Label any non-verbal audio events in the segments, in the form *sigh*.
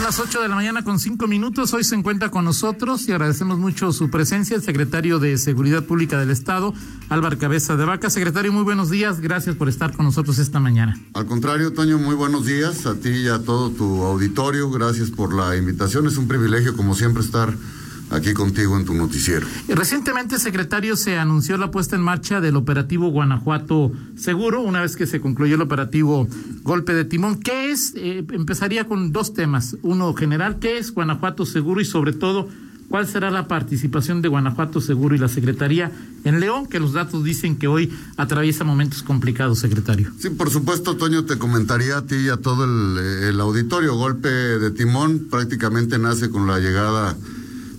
Son las 8 de la mañana con 5 minutos. Hoy se encuentra con nosotros y agradecemos mucho su presencia el secretario de Seguridad Pública del Estado, Álvaro Cabeza de Vaca. Secretario, muy buenos días. Gracias por estar con nosotros esta mañana. Al contrario, Toño, muy buenos días a ti y a todo tu auditorio. Gracias por la invitación. Es un privilegio, como siempre, estar aquí contigo en tu noticiero. Recientemente, secretario, se anunció la puesta en marcha del operativo Guanajuato Seguro, una vez que se concluyó el operativo Golpe de Timón. ¿Qué es? Eh, empezaría con dos temas. Uno general, ¿qué es Guanajuato Seguro? Y sobre todo, ¿cuál será la participación de Guanajuato Seguro y la Secretaría en León? Que los datos dicen que hoy atraviesa momentos complicados, secretario. Sí, por supuesto, Toño, te comentaría a ti y a todo el, el auditorio. Golpe de Timón prácticamente nace con la llegada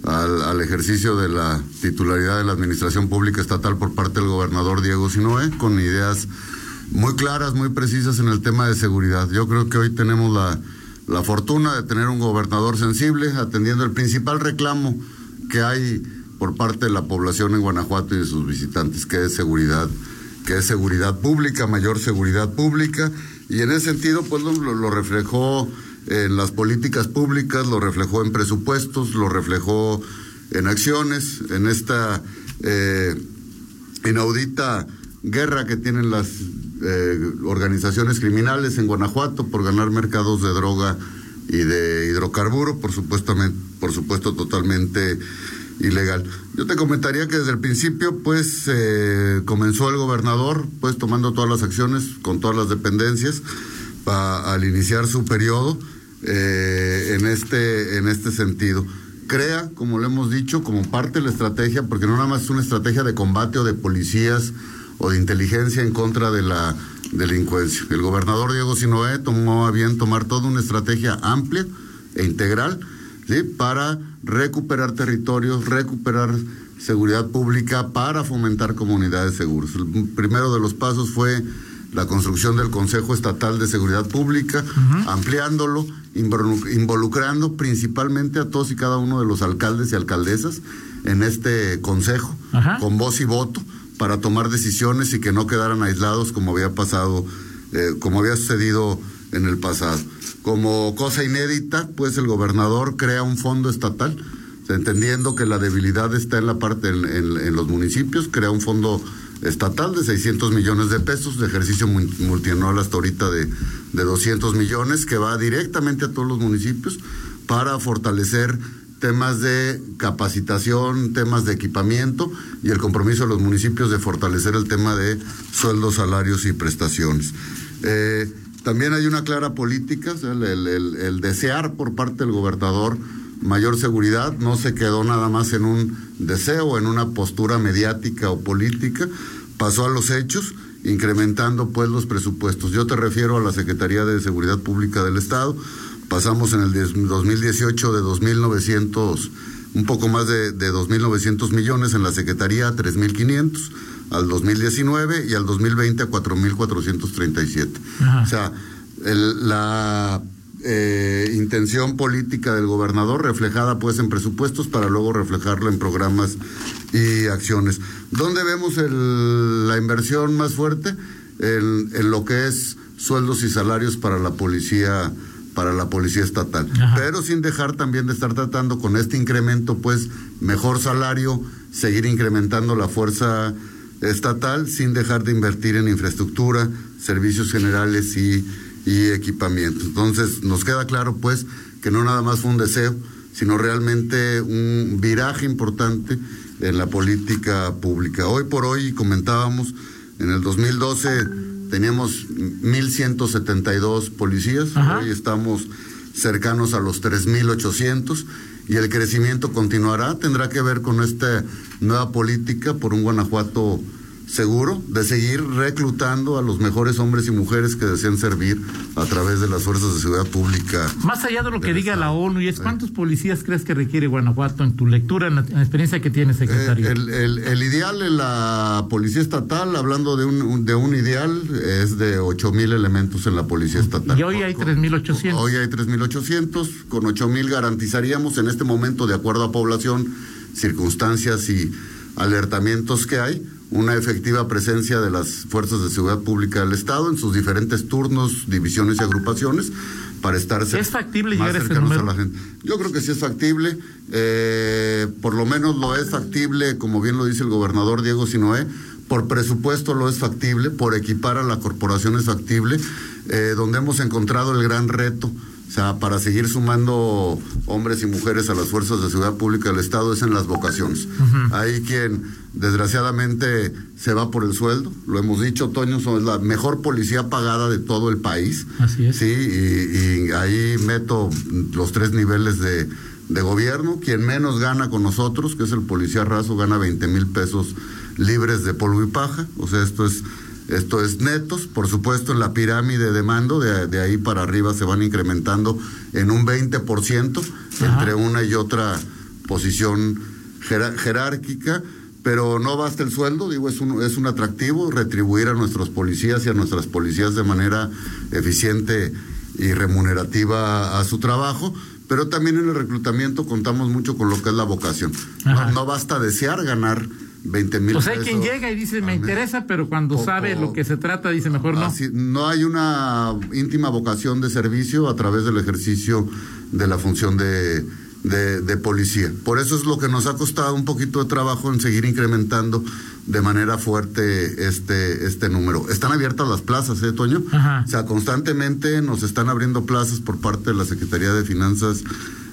al, ejercicio de la titularidad de la Administración Pública Estatal por parte del gobernador Diego Sinoé, con ideas muy claras, muy precisas en el tema de seguridad. Yo creo que hoy tenemos la, la fortuna de tener un gobernador sensible, atendiendo el principal reclamo que hay por parte de la población en Guanajuato y de sus visitantes, que es seguridad, que es seguridad pública, mayor seguridad pública, y en ese sentido, pues lo, lo reflejó en las políticas públicas, lo reflejó en presupuestos, lo reflejó en acciones, en esta eh, inaudita guerra que tienen las eh, organizaciones criminales en Guanajuato por ganar mercados de droga y de hidrocarburo, por supuesto, por supuesto totalmente ilegal. Yo te comentaría que desde el principio, pues, eh, comenzó el gobernador, pues, tomando todas las acciones con todas las dependencias al iniciar su periodo eh, en, este, en este sentido. Crea, como le hemos dicho, como parte de la estrategia, porque no nada más es una estrategia de combate o de policías o de inteligencia en contra de la delincuencia. El gobernador Diego Sinoé tomó a bien tomar toda una estrategia amplia e integral ¿sí? para recuperar territorios, recuperar seguridad pública, para fomentar comunidades seguras. El primero de los pasos fue la construcción del Consejo Estatal de Seguridad Pública, ampliándolo, involucrando principalmente a todos y cada uno de los alcaldes y alcaldesas en este consejo, con voz y voto, para tomar decisiones y que no quedaran aislados como había pasado, eh, como había sucedido en el pasado. Como cosa inédita, pues el gobernador crea un fondo estatal, entendiendo que la debilidad está en la parte en los municipios, crea un fondo estatal de 600 millones de pesos, de ejercicio multianual hasta ahorita de, de 200 millones, que va directamente a todos los municipios para fortalecer temas de capacitación, temas de equipamiento y el compromiso de los municipios de fortalecer el tema de sueldos, salarios y prestaciones. Eh, también hay una clara política, el, el, desear por parte del gobernador mayor seguridad, no se quedó nada más en un deseo, en una postura mediática o política, pasó a los hechos, incrementando pues los presupuestos. Yo te refiero a la Secretaría de Seguridad Pública del Estado, pasamos en el 2018 de 2.900, un poco más de, de 2.900 millones en la Secretaría a 3.500 al 2019 y al 2020 a 4.437. O sea, el, la eh, intención política del gobernador reflejada pues en presupuestos para luego reflejarlo en programas y acciones. ¿Dónde vemos la inversión más fuerte? En, lo que es sueldos y salarios para la policía para la policía estatal, pero sin dejar también de estar tratando con este incremento, pues mejor salario, seguir incrementando la fuerza estatal sin dejar de invertir en infraestructura, servicios generales y y equipamiento. Entonces, nos queda claro, pues, que no nada más fue un deseo, sino realmente un viraje importante en la política pública. Hoy por hoy, comentábamos, en el 2012 teníamos 1.172 policías, hoy estamos cercanos a los 3.800 y el crecimiento continuará, tendrá que ver con esta nueva política por un Guanajuato seguro de seguir reclutando a los mejores hombres y mujeres que deseen servir a través de las fuerzas de seguridad pública. Más allá de lo que diga la ONU, y es cuántos policías crees que requiere Guanajuato en tu lectura, en la, experiencia que tiene, secretario. Eh, el, ideal en la policía estatal, hablando de un, de un ideal, es de ocho mil elementos en la policía estatal. Y hoy hay 3.800. Hoy hay 3.800, con ocho mil garantizaríamos en este momento, de acuerdo a población, circunstancias y alertamientos que hay, una efectiva presencia de las fuerzas de seguridad pública del Estado en sus diferentes turnos, divisiones y agrupaciones para estar ¿Es factible llegar a la gente. Yo creo que sí es factible, eh, por lo menos lo es factible, como bien lo dice el gobernador Diego Sinoé, por presupuesto lo es factible, por equipar a la corporación es factible, eh, donde hemos encontrado el gran reto o sea, para seguir sumando hombres y mujeres a las fuerzas de seguridad pública del Estado es en las vocaciones. Hay quien, desgraciadamente, se va por el sueldo. Lo hemos dicho, Toño, son la mejor policía pagada de todo el país. Así es. Sí, y, ahí meto los tres niveles de, de gobierno. Quien menos gana con nosotros, que es el policía raso, gana 20 mil pesos libres de polvo y paja. O sea, esto es esto es netos, por supuesto en la pirámide de mando, de, ahí para arriba se van incrementando en un 20% entre una y otra posición jerárquica, pero no basta el sueldo, digo, es un, es un atractivo retribuir a nuestros policías y a nuestras policías de manera eficiente y remunerativa a su trabajo, pero también en el reclutamiento contamos mucho con lo que es la vocación. no, basta desear ganar 20 mil Pues hay quien llega y dice, me interesa, pero cuando sabe lo que se trata, dice, mejor no. no hay una íntima vocación de servicio a través del ejercicio de la función de, de, policía. Por eso es lo que nos ha costado un poquito de trabajo en seguir incrementando de manera fuerte este, este número. Están abiertas las plazas, ¿eh, Toño? O sea, constantemente nos están abriendo plazas por parte de la Secretaría de Finanzas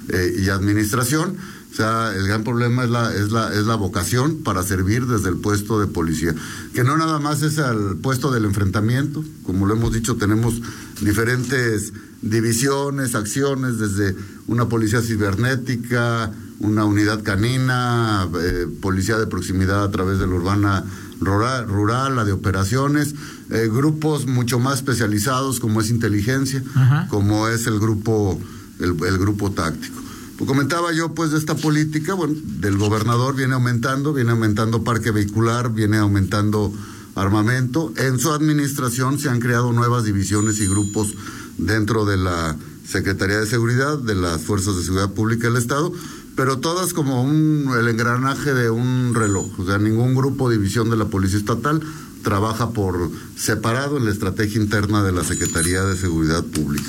eh, y Administración o sea, el gran problema es la, es la, es la vocación para servir desde el puesto de policía. Que no nada más es al puesto del enfrentamiento, como lo hemos dicho, tenemos diferentes divisiones, acciones, desde una policía cibernética, una unidad canina, eh, policía de proximidad a través de la urbana rural, rural la de operaciones, eh, grupos mucho más especializados como es inteligencia, como es el grupo, el grupo táctico. Comentaba yo pues de esta política, bueno, del gobernador viene aumentando, viene aumentando parque vehicular, viene aumentando armamento. En su administración se han creado nuevas divisiones y grupos dentro de la Secretaría de Seguridad, de las Fuerzas de Seguridad Pública del Estado, pero todas como un, el engranaje de un reloj. O sea, ningún grupo o división de la Policía Estatal trabaja por separado en la estrategia interna de la Secretaría de Seguridad Pública.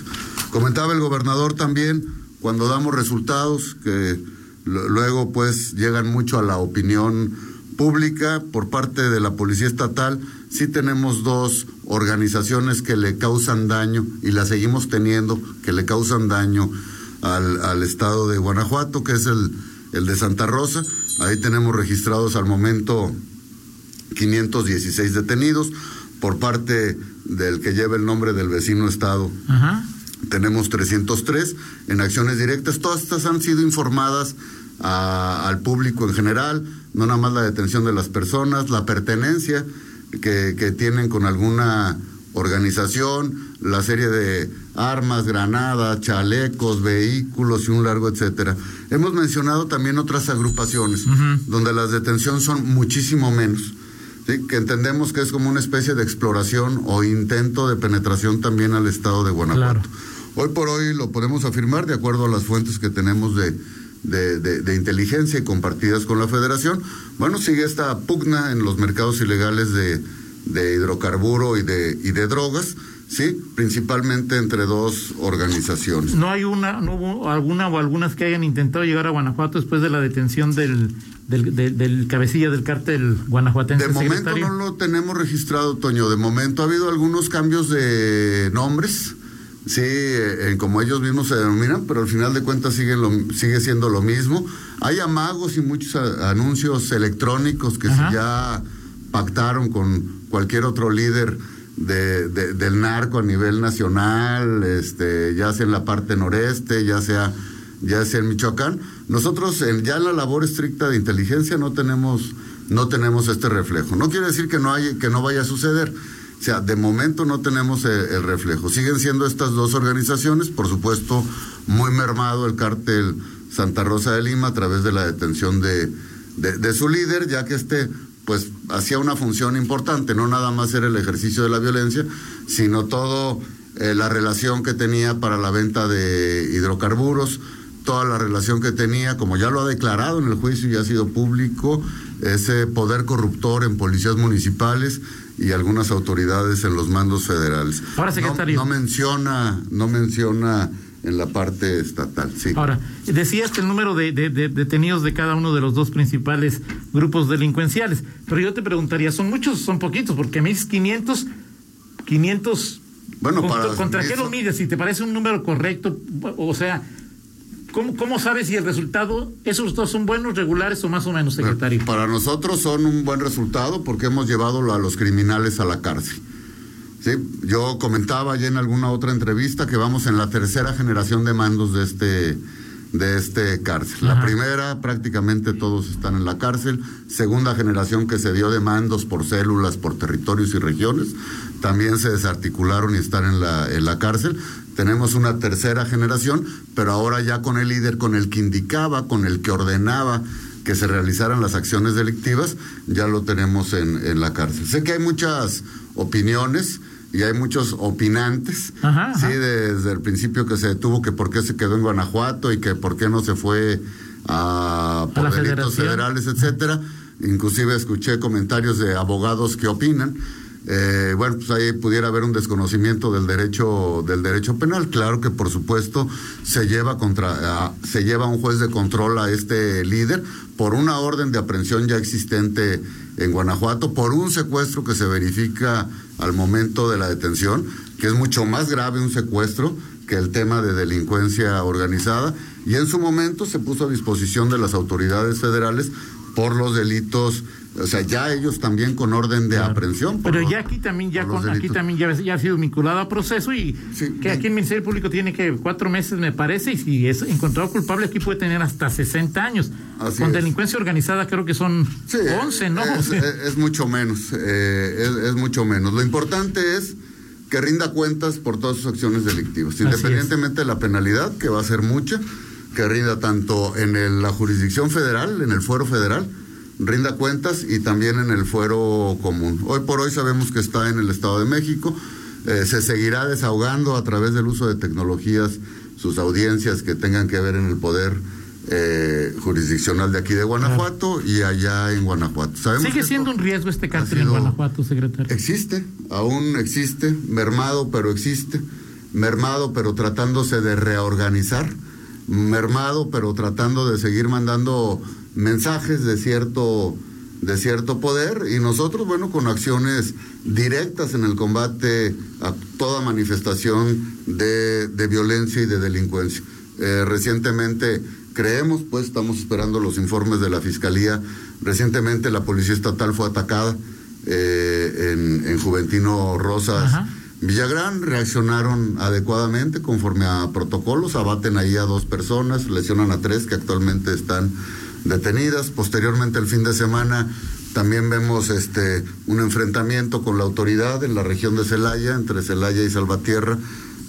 Comentaba el gobernador también cuando damos resultados que luego pues llegan mucho a la opinión pública por parte de la Policía Estatal, sí tenemos dos organizaciones que le causan daño y las seguimos teniendo, que le causan daño al, al estado de Guanajuato, que es el, el de Santa Rosa. Ahí tenemos registrados al momento 516 detenidos por parte del que lleva el nombre del vecino estado. Ajá tenemos 303 en acciones directas. Todas estas han sido informadas al público en general, no nada más la detención de las personas, la pertenencia que, que tienen con alguna organización, la serie de armas, granadas, chalecos, vehículos y un largo etcétera. Hemos mencionado también otras agrupaciones donde las detenciones son muchísimo menos. ¿Sí? que entendemos que es como una especie de exploración o intento de penetración también al estado de Guanajuato. Hoy por hoy lo podemos afirmar de acuerdo a las fuentes que tenemos de, de, inteligencia y compartidas con la federación. Bueno, sigue esta pugna en los mercados ilegales de, de hidrocarburo y de, y de drogas. Sí, principalmente entre dos organizaciones. ¿No hay una, no hubo alguna o algunas que hayan intentado llegar a Guanajuato después de la detención del, del, cabecilla del cártel guanajuatense? De momento no lo tenemos registrado, Toño. De momento ha habido algunos cambios de nombres Sí, eh, como ellos mismos se denominan, pero al final de cuentas sigue, lo, sigue siendo lo mismo. Hay amagos y muchos anuncios electrónicos que ya pactaron con cualquier otro líder de, del narco a nivel nacional, este, ya sea en la parte noreste, ya sea, ya sea en Michoacán. Nosotros ya en la labor estricta de inteligencia no tenemos no tenemos este reflejo. No quiere decir que no, hay, que no vaya a suceder. O sea, de momento no tenemos el, reflejo. Siguen siendo estas dos organizaciones, por supuesto, muy mermado el cártel Santa Rosa de Lima a través de la detención de, de, su líder, ya que este pues hacía una función importante, no nada más era el ejercicio de la violencia, sino todo eh, la relación que tenía para la venta de hidrocarburos, toda la relación que tenía, como ya lo ha declarado en el juicio y ha sido público, ese poder corruptor en policías municipales y algunas autoridades en los mandos federales. Ahora, secretario. No, menciona, no menciona en la parte estatal, sí. Ahora, decías que el número de, detenidos de cada uno de los dos principales grupos delincuenciales, pero yo te preguntaría, ¿son muchos o son poquitos? Porque a mí es 500, 500... Bueno, para ¿Contra qué lo mides? Si te parece un número correcto, o sea, ¿Cómo, ¿Cómo sabes si el resultado, esos dos son buenos, regulares o más o menos, secretario? Para nosotros son un buen resultado porque hemos llevado a los criminales a la cárcel. ¿Sí? Yo comentaba ya en alguna otra entrevista que vamos en la tercera generación de mandos de este, de este cárcel. La primera, prácticamente todos están en la cárcel. Segunda generación que se dio de mandos por células, por territorios y regiones, también se desarticularon y están en la, en la cárcel. Tenemos una tercera generación, pero ahora ya con el líder, con el que indicaba, con el que ordenaba que se realizaran las acciones delictivas, ya lo tenemos en, en la cárcel. Sé que hay muchas opiniones y hay muchos opinantes, sí, desde el principio que se detuvo que por qué se quedó en Guanajuato y que por qué no se fue a, por delitos federales, etcétera. Inclusive escuché comentarios de abogados que opinan. Eh, bueno, pues ahí pudiera haber un desconocimiento del derecho del derecho penal. Claro que por supuesto se lleva contra se lleva un juez de control a este líder por una orden de aprehensión ya existente en Guanajuato, por un secuestro que se verifica al momento de la detención, que es mucho más grave un secuestro que el tema de delincuencia organizada, y en su momento se puso a disposición de las autoridades federales por los delitos o sea, ya ellos también con orden de aprehensión. Pero ya aquí también ya con, aquí también ya, ha sido vinculado a proceso y que aquí el Ministerio Público tiene que cuatro meses me parece y si es encontrado culpable aquí puede tener hasta 60 años. con delincuencia organizada creo que son 11, ¿no? Es, mucho menos, eh, es, mucho menos. Lo importante es que rinda cuentas por todas sus acciones delictivas, independientemente de la penalidad, que va a ser mucha, que rinda tanto en la jurisdicción federal, en el fuero federal, rinda cuentas y también en el fuero común. Hoy por hoy sabemos que está en el Estado de México, eh, se seguirá desahogando a través del uso de tecnologías sus audiencias que tengan que ver en el poder eh, jurisdiccional de aquí de Guanajuato y allá en Guanajuato. ¿Sigue siendo un riesgo este cártel en Guanajuato, secretario? Existe, aún existe, mermado, pero existe, mermado, pero tratándose de reorganizar, mermado, pero tratando de seguir mandando mensajes de cierto de cierto poder y nosotros, bueno, con acciones directas en el combate a toda manifestación de, de violencia y de delincuencia. Eh, recientemente creemos, pues estamos esperando los informes de la Fiscalía, recientemente la Policía Estatal fue atacada eh, en, en, Juventino Rosas. Villagrán reaccionaron adecuadamente conforme a protocolos, abaten ahí a dos personas, lesionan a tres que actualmente están detenidas. Posteriormente, el fin de semana, también vemos este un enfrentamiento con la autoridad en la región de Celaya, entre Celaya y Salvatierra,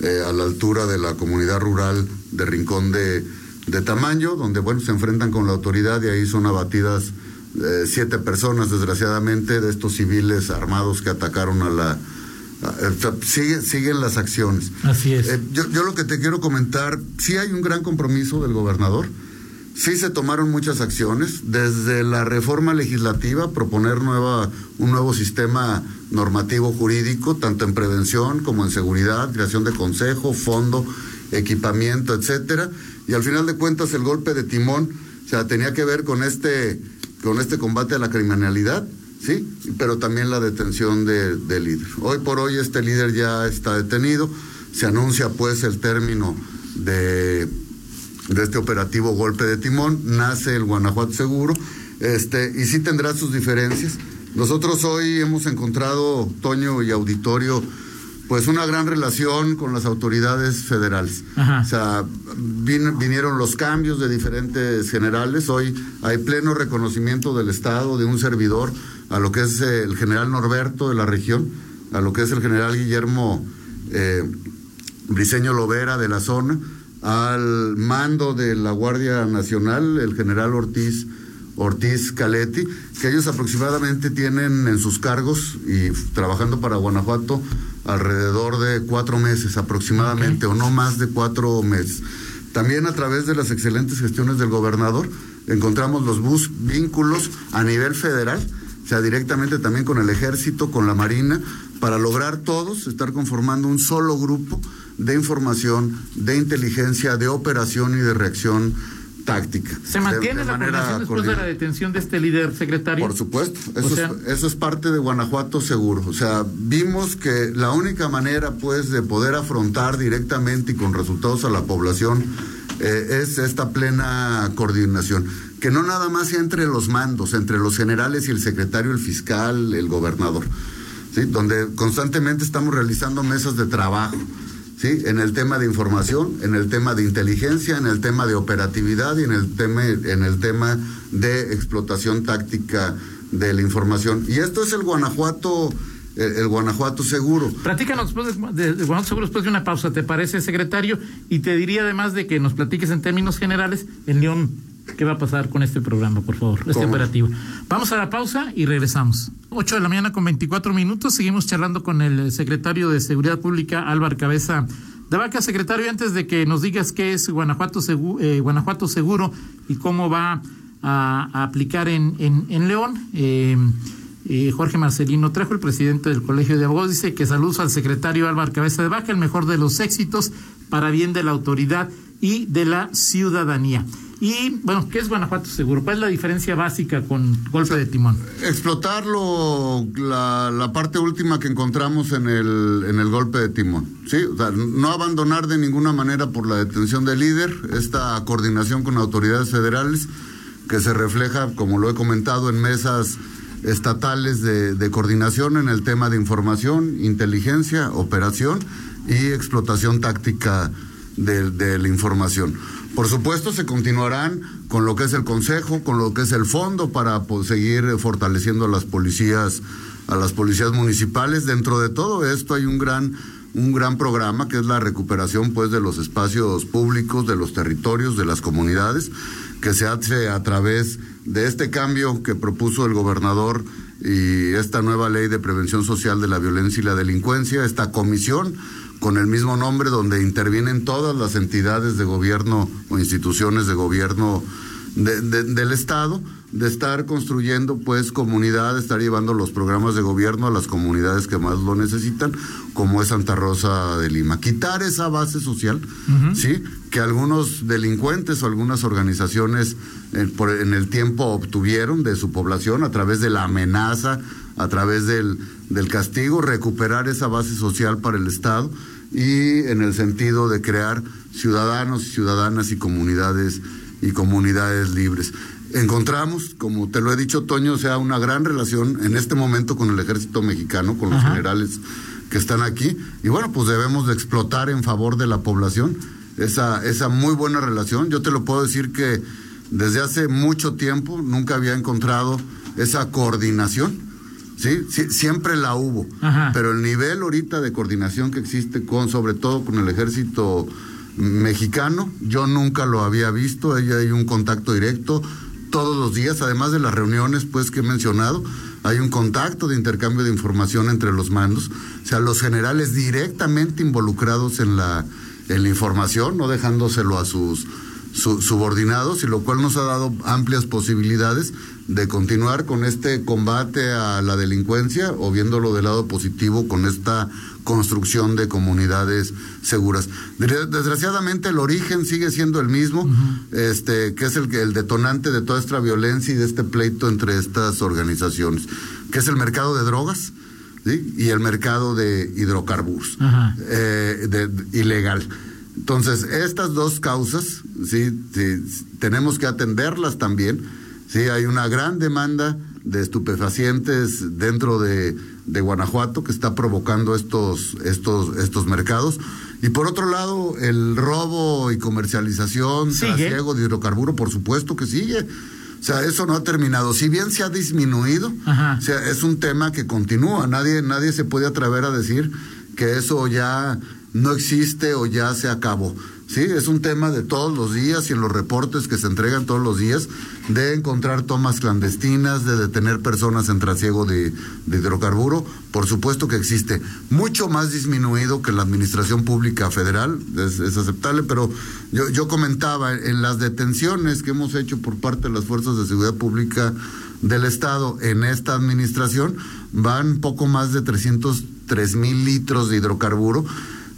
eh, a la altura de la comunidad rural de Rincón de, de Tamaño, donde bueno, se enfrentan con la autoridad y ahí son abatidas eh, siete personas, desgraciadamente, de estos civiles armados que atacaron a la... siguen las acciones. Así es. Eh, yo, yo lo que te quiero comentar, sí hay un gran compromiso del gobernador Sí se tomaron muchas acciones, desde la reforma legislativa, proponer nueva, un nuevo sistema normativo jurídico, tanto en prevención como en seguridad, creación de consejo, fondo, equipamiento, etcétera. Y al final de cuentas el golpe de timón, o tenía que ver con este, con este combate a la criminalidad, sí, pero también la detención del de líder. Hoy por hoy este líder ya está detenido, se anuncia pues el término de de este operativo golpe de timón, nace el Guanajuato Seguro, este, y sí tendrá sus diferencias. Nosotros hoy hemos encontrado, Toño y auditorio, pues una gran relación con las autoridades federales. O sea, vinieron los cambios de diferentes generales. Hoy hay pleno reconocimiento del Estado, de un servidor, a lo que es el general Norberto de la región, a lo que es el general Guillermo eh, Briceño Lovera de la zona, al mando de la Guardia Nacional, el general Ortiz. Ortiz Caletti, que ellos aproximadamente tienen en sus cargos y trabajando para Guanajuato alrededor de cuatro meses aproximadamente, o no más de cuatro meses. También a través de las excelentes gestiones del gobernador encontramos los bus vínculos a nivel federal, sea, directamente también con el ejército, con la marina, para lograr todos estar conformando un solo grupo de información, de inteligencia, de operación y de reacción táctica. ¿Se mantiene la coordinación después de la detención de este líder secretario? Por supuesto, eso, es, eso es parte de Guanajuato seguro. O sea, vimos que la única manera pues de poder afrontar directamente y con resultados a la población eh, es esta plena coordinación. Que no nada más entre los mandos, entre los generales y el secretario, el fiscal, el gobernador, ¿sí? donde constantemente estamos realizando mesas de trabajo ¿sí? En el tema de información, en el tema de inteligencia, en el tema de operatividad y en el tema, en el tema de explotación táctica de la información. Y esto es el Guanajuato, el, Guanajuato seguro. Platícanos después de, Guanajuato seguro después de una pausa, ¿te parece, secretario? Y te diría además de que nos platiques en términos generales, en León qué va a pasar con este programa, por favor, este operativo. Vamos a la pausa y regresamos. 8 de la mañana con 24 minutos. Seguimos charlando con el secretario de Seguridad Pública, Álvaro Cabeza de Vaca. Secretario, antes de que nos digas qué es Guanajuato, eh, Guanajuato Seguro y cómo va a, aplicar en, en, León, eh, eh, Jorge Marcelino Trejo, el presidente del Colegio de Abogados, dice que saludos al secretario Álvaro Cabeza de Vaca, el mejor de los éxitos para bien de la autoridad y de la ciudadanía. Y bueno, ¿qué es Guanajuato Seguro? ¿Cuál es la diferencia básica con golpe de timón? Explotarlo, la, la, parte última que encontramos en el, en el golpe de timón. ¿sí? no abandonar de ninguna manera por la detención del líder, esta coordinación con autoridades federales que se refleja, como lo he comentado, en mesas estatales de, coordinación en el tema de información, inteligencia, operación y explotación táctica de, de la información. Por supuesto, se continuarán con lo que es el Consejo, con lo que es el fondo para pues, seguir fortaleciendo a las policías, a las policías municipales. Dentro de todo esto hay un gran un gran programa que es la recuperación pues de los espacios públicos, de los territorios, de las comunidades, que se hace a través de este cambio que propuso el gobernador y esta nueva ley de prevención social de la violencia y la delincuencia, esta comisión con el mismo nombre donde intervienen todas las entidades de gobierno o instituciones de gobierno del Estado, de estar construyendo pues comunidad, estar llevando los programas de gobierno a las comunidades que más lo necesitan, como es Santa Rosa de Lima. Quitar esa base social, ¿sí? Que algunos delincuentes o algunas organizaciones en, en el tiempo obtuvieron de su población a través de la amenaza, a través del, del castigo, recuperar esa base social para el Estado y en el sentido de crear ciudadanos y ciudadanas y comunidades y comunidades libres. Encontramos, como te lo he dicho, Toño, o sea, una gran relación en este momento con el ejército mexicano, con los generales que están aquí, y bueno, pues debemos de explotar en favor de la población esa, esa muy buena relación. Yo te lo puedo decir que desde hace mucho tiempo nunca había encontrado esa coordinación ¿sí? siempre la hubo, pero el nivel ahorita de coordinación que existe con, sobre todo con el ejército mexicano, yo nunca lo había visto, ahí hay un contacto directo todos los días, además de las reuniones pues que he mencionado, hay un contacto de intercambio de información entre los mandos, o sea, los generales directamente involucrados en la, en la información, no dejándoselo a sus subordinados, y lo cual nos ha dado amplias posibilidades de continuar con este combate a la delincuencia o viéndolo del lado positivo con esta construcción de comunidades seguras. Desgraciadamente el origen sigue siendo el mismo, este, que es el, el detonante de toda esta violencia y de este pleito entre estas organizaciones, que es el mercado de drogas. Y el mercado de hidrocarburos eh, de, ilegal. Entonces, estas dos causas, ¿sí? sí, tenemos que atenderlas también Sí, hay una gran demanda de estupefacientes dentro de, de Guanajuato que está provocando estos, estos, estos mercados. Y por otro lado, el robo y comercialización, trasiego de hidrocarburo, por supuesto que sigue. O sea, eso no ha terminado. Si bien se ha disminuido, o sea, es un tema que continúa. Nadie, nadie se puede atrever a decir que eso ya no existe o ya se acabó. Sí, es un tema de todos los días y en los reportes que se entregan todos los días de encontrar tomas clandestinas, de detener personas en trasiego de, hidrocarburo. Por supuesto que existe. Mucho más disminuido que la Administración Pública Federal, es, aceptable, pero yo, yo comentaba en las detenciones que hemos hecho por parte de las Fuerzas de Seguridad Pública del Estado en esta administración, van poco más de 303 mil litros de hidrocarburo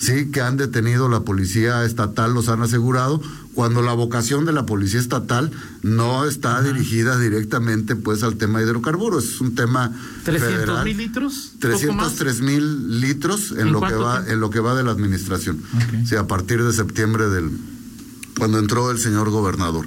sí, que han detenido la policía estatal, los han asegurado, cuando la vocación de la policía estatal no está dirigida directamente pues al tema de hidrocarburos, es un tema ¿300 mil litros? 303 mil litros en, lo que va en lo que va de la administración. Sí, a partir de septiembre del cuando entró el señor gobernador.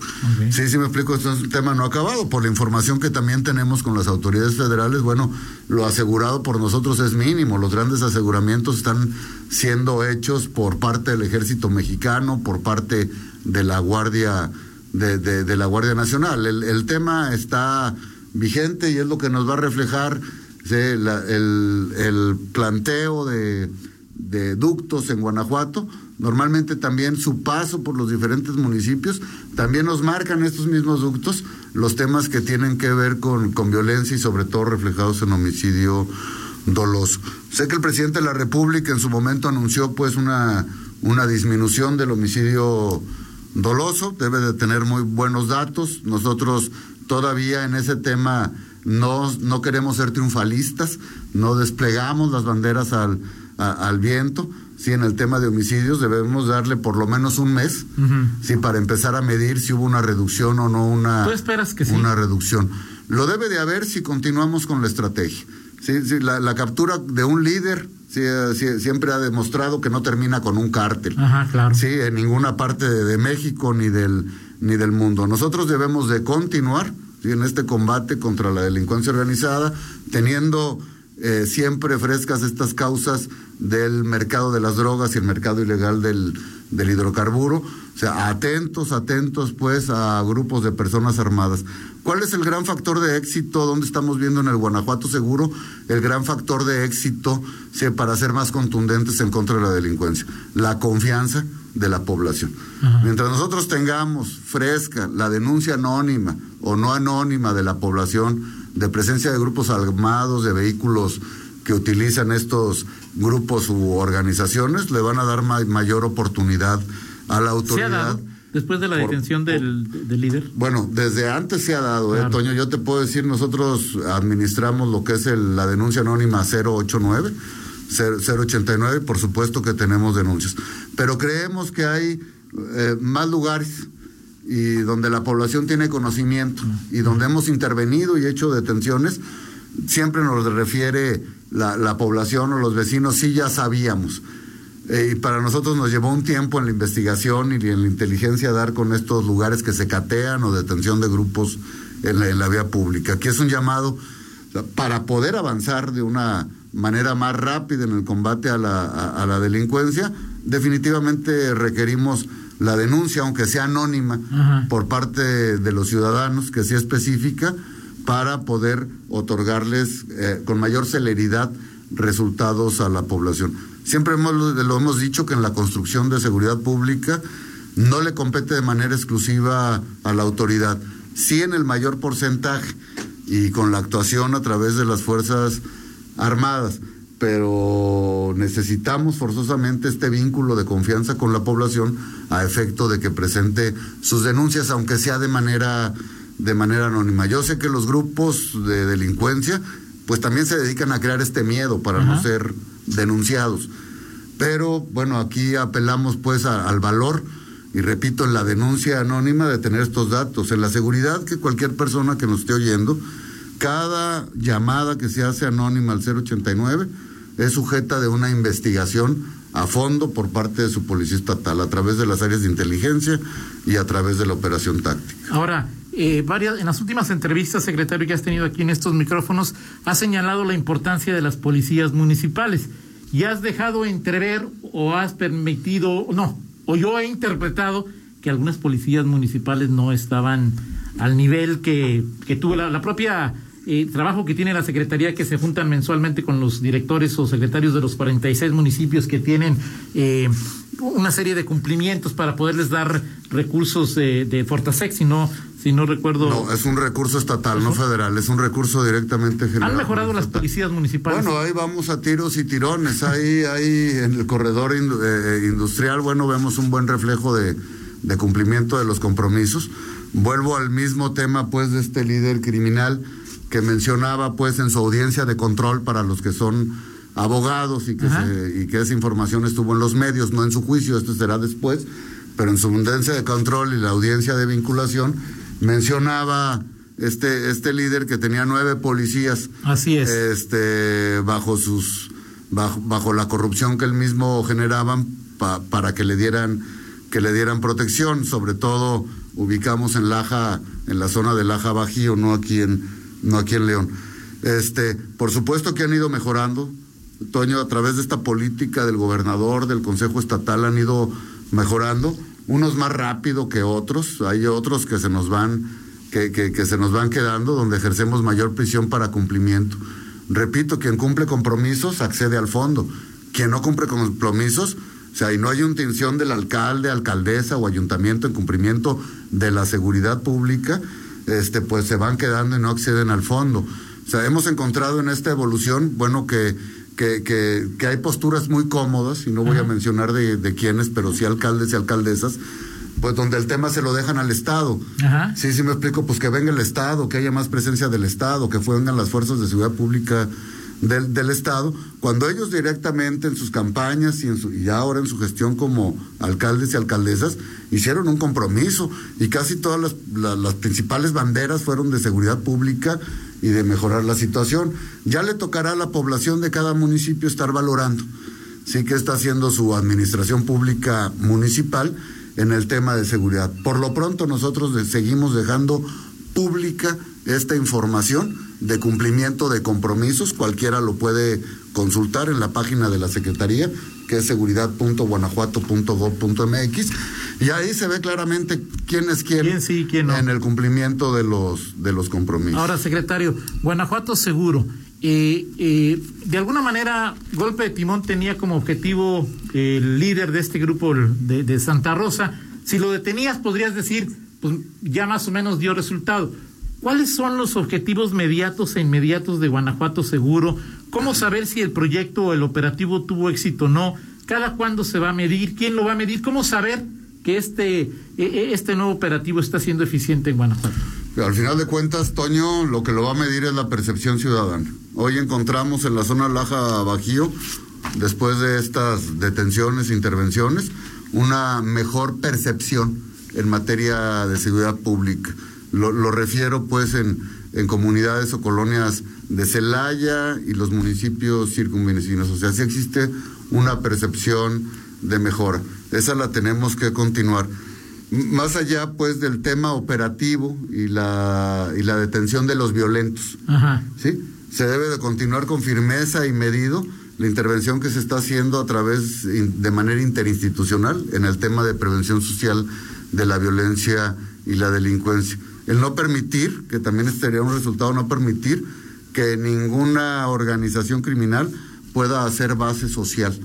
Sí, sí me explico, esto es un tema no acabado. Por la información que también tenemos con las autoridades federales, bueno, lo asegurado por nosotros es mínimo. Los grandes aseguramientos están siendo hechos por parte del ejército mexicano, por parte de la Guardia, de, de, la Guardia Nacional. El, el, tema está vigente y es lo que nos va a reflejar el, el, planteo de, de ductos en Guanajuato normalmente también su paso por los diferentes municipios, también nos marcan estos mismos ductos los temas que tienen que ver con, con violencia y sobre todo reflejados en homicidio doloso. Sé que el presidente de la República en su momento anunció pues una, una disminución del homicidio doloso, debe de tener muy buenos datos. Nosotros todavía en ese tema no, no queremos ser triunfalistas, no desplegamos las banderas al, al viento sí, en el tema de homicidios debemos darle por lo menos un mes, sí, para empezar a medir si hubo una reducción o no una, esperas que una reducción. Lo debe de haber si continuamos con la estrategia. Sí, sí, la, captura de un líder siempre ha demostrado que no termina con un cártel. Ajá, claro. Sí, en ninguna parte de, México ni del, ni del mundo. Nosotros debemos de continuar en este combate contra la delincuencia organizada, teniendo eh, siempre frescas estas causas del mercado de las drogas y el mercado ilegal del, del hidrocarburo. O sea, atentos, atentos pues a grupos de personas armadas. ¿Cuál es el gran factor de éxito? ¿Dónde estamos viendo en el Guanajuato seguro el gran factor de éxito para ser más contundentes en contra de la delincuencia? La confianza de la población. Mientras nosotros tengamos fresca la denuncia anónima o no anónima de la población de presencia de grupos armados, de vehículos que utilizan estos grupos u organizaciones, le van a dar mayor oportunidad a la autoridad. después de la detención del, líder? Bueno, desde antes se ha dado, ¿eh, Toño. Yo te puedo decir, nosotros administramos lo que es la denuncia anónima 089, 089, por supuesto que tenemos denuncias. Pero creemos que hay eh, más lugares y donde la población tiene conocimiento y donde hemos intervenido y hecho detenciones, siempre nos refiere la, la población o los vecinos, sí ya sabíamos. Eh, y para nosotros nos llevó un tiempo en la investigación y en la inteligencia dar con estos lugares que se catean o detención de grupos en la, en la vía pública. Aquí es un llamado para poder avanzar de una manera más rápida en el combate a la, a la delincuencia, definitivamente requerimos la denuncia, aunque sea anónima, por parte de los ciudadanos, que sea específica, para poder otorgarles eh, con mayor celeridad resultados a la población. Siempre hemos, lo hemos dicho que en la construcción de seguridad pública no le compete de manera exclusiva a la autoridad, sí en el mayor porcentaje y con la actuación a través de las Fuerzas Armadas pero necesitamos forzosamente este vínculo de confianza con la población a efecto de que presente sus denuncias, aunque sea de manera de manera anónima. Yo sé que los grupos de delincuencia pues también se dedican a crear este miedo para no ser denunciados. Pero bueno, aquí apelamos pues al valor y repito en la denuncia anónima de tener estos datos, en la seguridad que cualquier persona que nos esté oyendo, cada llamada que se hace anónima al 089 es sujeta de una investigación a fondo por parte de su policía estatal, a través de las áreas de inteligencia y a través de la operación táctica. Ahora, eh, varias, en las últimas entrevistas, secretario, que has tenido aquí en estos micrófonos, has señalado la importancia de las policías municipales y has dejado entrever o has permitido, no, o yo he interpretado que algunas policías municipales no estaban al nivel que, que tuvo la, propia eh, trabajo que tiene la Secretaría, que se juntan mensualmente con los directores o secretarios de los 46 municipios que tienen eh, una serie de cumplimientos para poderles dar recursos de, de Fortasex, si no, si no recuerdo. No, es un recurso estatal, no federal, es un recurso directamente general. ¿Han mejorado las policías municipales? Bueno, ahí vamos a tiros y tirones, ahí, ahí en el corredor eh, industrial, bueno, vemos un buen reflejo de, de cumplimiento de los compromisos. Vuelvo al mismo tema, pues, de este líder criminal que mencionaba, pues, en su audiencia de control para los que son abogados y que, y que esa información estuvo en los medios, no en su juicio, esto será después, pero en su audiencia de control y la audiencia de vinculación mencionaba este este líder que tenía nueve policías así es. este bajo sus bajo, bajo la corrupción que él mismo generaban para que le dieran que le dieran protección. Sobre todo ubicamos en Laja en la zona de Laja Bajío no aquí en no aquí en León este por supuesto que han ido mejorando Toño a través de esta política del gobernador del Consejo Estatal han ido mejorando unos más rápido que otros, hay otros que se nos van, que, que, se nos van quedando, donde ejercemos mayor prisión para cumplimiento. Repito, quien cumple compromisos accede al fondo. Quien no cumple compromisos, o sea, y no hay intención del alcalde, alcaldesa o ayuntamiento en cumplimiento de la seguridad pública, este, pues se van quedando y no acceden al fondo. O sea, hemos encontrado en esta evolución, bueno, que que, que, que, hay posturas muy cómodas, y no voy a mencionar de, de quiénes, pero sí alcaldes y alcaldesas, pues donde el tema se lo dejan al Estado. Sí, sí me explico, pues que venga el Estado, que haya más presencia del Estado, que vengan las fuerzas de seguridad pública del, del Estado, cuando ellos directamente en sus campañas y, en su, y ahora en su gestión como alcaldes y alcaldesas hicieron un compromiso y casi todas las, las principales banderas fueron de seguridad pública y de mejorar la situación. Ya le tocará a la población de cada municipio estar valorando, sí que está haciendo su administración pública municipal en el tema de seguridad. Por lo pronto nosotros seguimos dejando pública esta información de cumplimiento de compromisos, cualquiera lo puede consultar en la página de la Secretaría, que es seguridad.guanajuato.gov.mx, y ahí se ve claramente quién es quién, en el cumplimiento de los, de los compromisos. Ahora, secretario, Guanajuato seguro. Eh, eh, de alguna manera, Golpe de Timón tenía como objetivo el líder de este grupo de, de Santa Rosa. Si lo detenías, podrías decir, pues ya más o menos dio resultado ¿Cuáles son los objetivos mediatos e inmediatos de Guanajuato Seguro? ¿Cómo saber si el proyecto o el operativo tuvo éxito o no? ¿Cada cuándo se va a medir? ¿Quién lo va a medir? ¿Cómo saber que este, e, e, este nuevo operativo está siendo eficiente en Guanajuato? Al final de cuentas, Toño, lo que lo va a medir es la percepción ciudadana. Hoy encontramos en la zona Laja Bajío, después de estas detenciones, intervenciones, una mejor percepción en materia de seguridad pública. Lo, refiero pues en, en, comunidades o colonias de Celaya y los municipios circunvecinos. O sea, sí existe una percepción de mejora. Esa la tenemos que continuar. Más allá pues del tema operativo y la, y la detención de los violentos. ¿sí? Se debe de continuar con firmeza y medido la intervención que se está haciendo a través de manera interinstitucional en el tema de prevención social de la violencia y la delincuencia el no permitir, que también sería un resultado, no permitir que ninguna organización criminal pueda hacer base social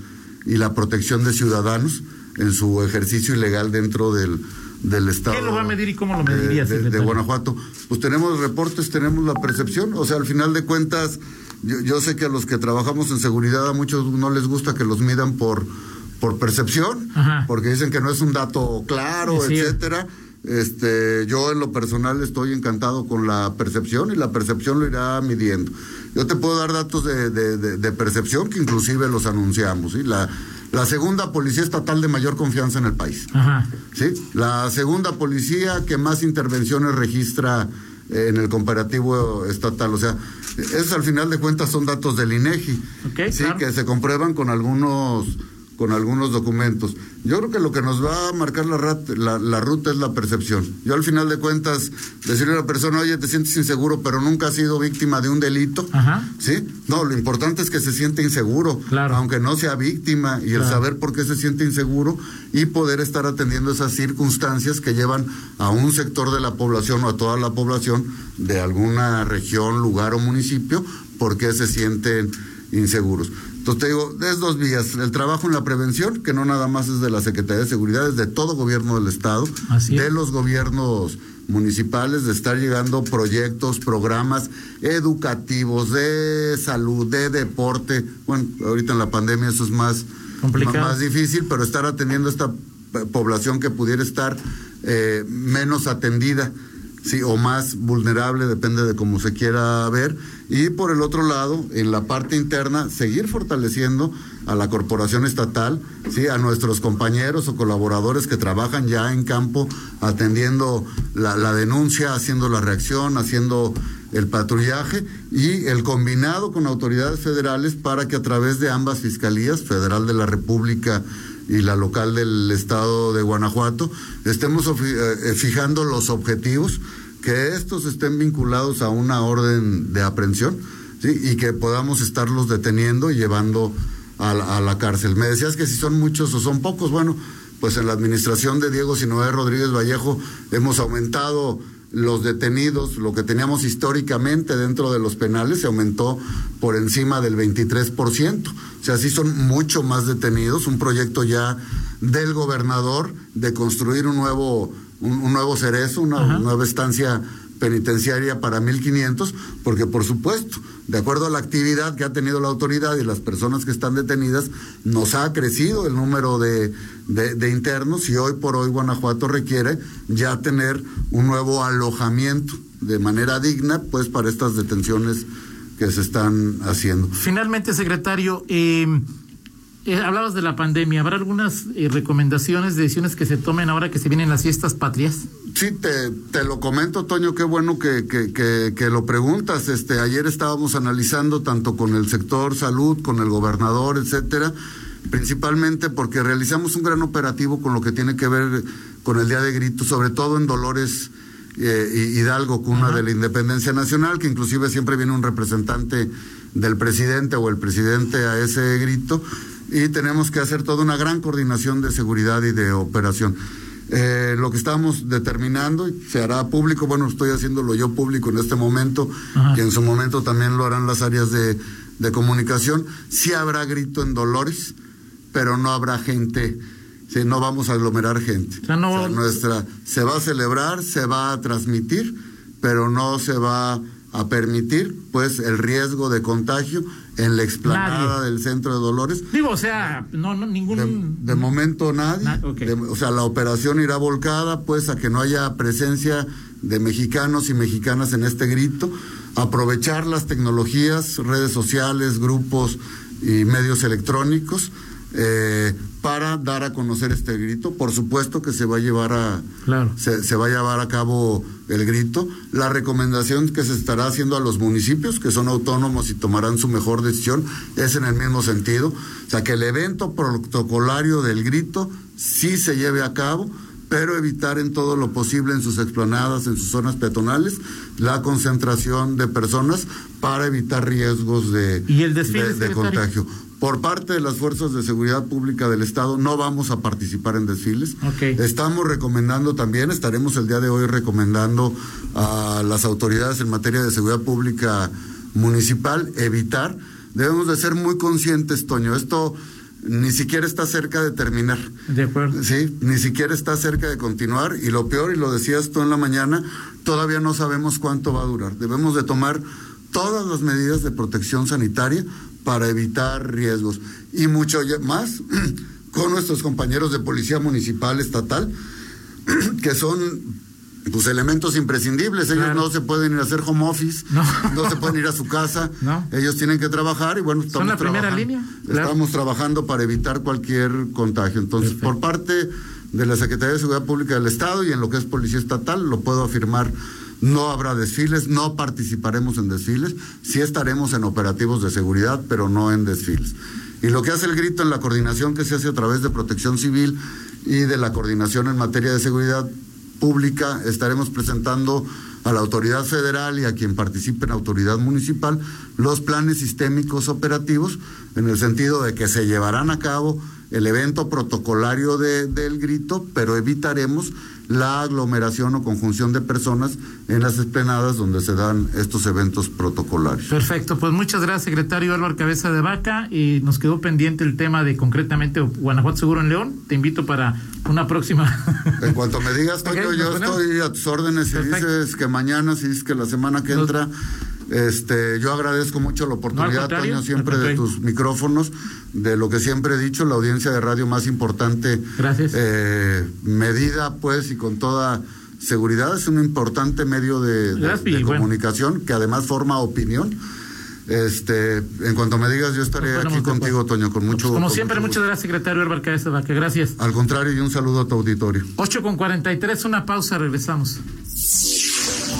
y la protección de ciudadanos en su ejercicio ilegal dentro del, del Estado. ¿Quién lo va a medir y cómo lo mediría? De, de, Guanajuato. Pues tenemos reportes, tenemos la percepción, o sea, al final de cuentas, yo, sé que a los que trabajamos en seguridad a muchos no les gusta que los midan por, por percepción, porque dicen que no es un dato claro, etcétera. Este, yo en lo personal estoy encantado con la percepción y la percepción lo irá midiendo. Yo te puedo dar datos de, de, percepción que inclusive los anunciamos. ¿sí? La, la segunda policía estatal de mayor confianza en el país. ¿sí? La segunda policía que más intervenciones registra en el comparativo estatal. O sea, esos al final de cuentas son datos del INEGI. ¿sí? Que se comprueban con algunos con algunos documentos. Yo creo que lo que nos va a marcar la, la, ruta es la percepción. Yo al final de cuentas, decirle a la persona, oye, te sientes inseguro, pero nunca has sido víctima de un delito, ¿sí? No, lo importante es que se siente inseguro, aunque no sea víctima, y el saber por qué se siente inseguro y poder estar atendiendo esas circunstancias que llevan a un sector de la población o a toda la población de alguna región, lugar o municipio, porque se sienten inseguros. Entonces te digo, es dos vías. El trabajo en la prevención, que no nada más es de la Secretaría de Seguridad, es de todo gobierno del Estado, de los gobiernos municipales, de estar llegando proyectos, programas educativos, de salud, de deporte. Bueno, ahorita en la pandemia eso es más, más difícil, pero estar atendiendo a esta población que pudiera estar eh, menos atendida sí, o más vulnerable, depende de cómo se quiera ver. Y por el otro lado, en la parte interna, seguir fortaleciendo a la corporación estatal, sí, a nuestros compañeros o colaboradores que trabajan ya en campo atendiendo la, la denuncia, haciendo la reacción, haciendo el patrullaje y el combinado con autoridades federales para que a través de ambas fiscalías, Federal de la República y la local del estado de Guanajuato, estemos eh, eh, fijando los objetivos, que estos estén vinculados a una orden de aprehensión ¿sí? y que podamos estarlos deteniendo y llevando a la, a la cárcel. Me decías que si son muchos o son pocos, bueno, pues en la administración de Diego Sinoé Rodríguez Vallejo hemos aumentado los detenidos, lo que teníamos históricamente dentro de los penales, se aumentó por encima del 23%. O sea, sí son mucho más detenidos. Un proyecto ya del gobernador de construir un nuevo, un, nuevo cerezo, una nueva estancia penitenciaria para 1.500, porque por supuesto, de acuerdo a la actividad que ha tenido la autoridad y las personas que están detenidas, nos ha crecido el número de, de, internos y hoy por hoy Guanajuato requiere ya tener un nuevo alojamiento de manera digna, pues para estas detenciones que se están haciendo. Finalmente, secretario, eh, eh, hablabas de la pandemia. ¿Habrá algunas eh, recomendaciones, decisiones que se tomen ahora que se vienen las fiestas patrias? Sí, te, te lo comento, Toño, qué bueno que, que, que, lo preguntas. Este, ayer estábamos analizando tanto con el sector salud, con el gobernador, etcétera, principalmente porque realizamos un gran operativo con lo que tiene que ver con el Día de Grito, sobre todo en Dolores eh, Hidalgo, cuna de la Independencia Nacional, que inclusive siempre viene un representante del presidente o el presidente a ese grito y tenemos que hacer toda una gran coordinación de seguridad y de operación. Eh, lo que estamos determinando se hará público, bueno, estoy haciéndolo yo público en este momento, que en su momento también lo harán las áreas de, de comunicación. Sí habrá grito en Dolores, pero no habrá gente, sí, no vamos a aglomerar gente. nuestra, se va a celebrar, se va a transmitir, pero no se va a permitir pues el riesgo de contagio en la explanada del centro de Dolores. Digo, o sea, no, no ningún... De, momento nadie. o sea, la operación irá volcada pues a que no haya presencia de mexicanos y mexicanas en este grito, aprovechar las tecnologías, redes sociales, grupos y medios electrónicos eh, para dar a conocer este grito. Por supuesto que se va a llevar a se, va a llevar a cabo el grito. La recomendación que se estará haciendo a los municipios que son autónomos y tomarán su mejor decisión es en el mismo sentido, o sea que el evento protocolario del grito sí se lleve a cabo pero evitar en todo lo posible en sus explanadas, en sus zonas peatonales, la concentración de personas para evitar riesgos de, de contagio. Por parte de las fuerzas de seguridad pública del Estado no vamos a participar en desfiles. Estamos recomendando también, estaremos el día de hoy recomendando a las autoridades en materia de seguridad pública municipal evitar. Debemos de ser muy conscientes, Toño. Esto ni siquiera está cerca de terminar. De acuerdo. Sí, ni siquiera está cerca de continuar. Y lo peor, y lo decías tú en la mañana, todavía no sabemos cuánto va a durar. Debemos de tomar todas las medidas de protección sanitaria para evitar riesgos. Y mucho más *clears throat* con nuestros compañeros de policía municipal estatal, *clears throat* que son pues elementos imprescindibles. Ellos no se pueden ir a hacer home office, no, se pueden ir a su casa, *laughs* ellos tienen que trabajar y bueno, estamos, la primera línea? estamos trabajando para evitar cualquier contagio. Entonces, por parte de la Secretaría de Seguridad Pública del Estado y en lo que es Policía Estatal, lo puedo afirmar no habrá desfiles, no participaremos en desfiles, sí estaremos en operativos de seguridad, pero no en desfiles. Y lo que hace el grito en la coordinación que se hace a través de protección civil y de la coordinación en materia de seguridad pública, estaremos presentando a la autoridad federal y a quien participe en autoridad municipal los planes sistémicos operativos en el sentido de que se llevarán a cabo el evento protocolario de, del grito, pero evitaremos la aglomeración o conjunción de personas en las esplanadas donde se dan estos eventos protocolarios. Perfecto, pues muchas gracias, secretario Álvaro Cabeza de Vaca, y nos quedó pendiente el tema de concretamente Guanajuato Seguro en León. Te invito para una próxima. *laughs* En cuanto me digas, Toño, yo estoy a tus órdenes. Si dices que mañana, si dices que la semana que entra. Este, yo agradezco mucho la oportunidad, Toño, siempre de tus micrófonos, de lo que siempre he dicho, la audiencia de radio más importante. Gracias. Eh, medida, pues, y con toda seguridad, es un importante medio de, comunicación que además forma opinión. Este, en cuanto me digas, yo estaré aquí contigo, Toño, con mucho Como siempre, muchas gracias, secretario Herbert Cabeza Vaca. Gracias. Al contrario, y un saludo a tu auditorio. 8 con 43, una pausa, regresamos.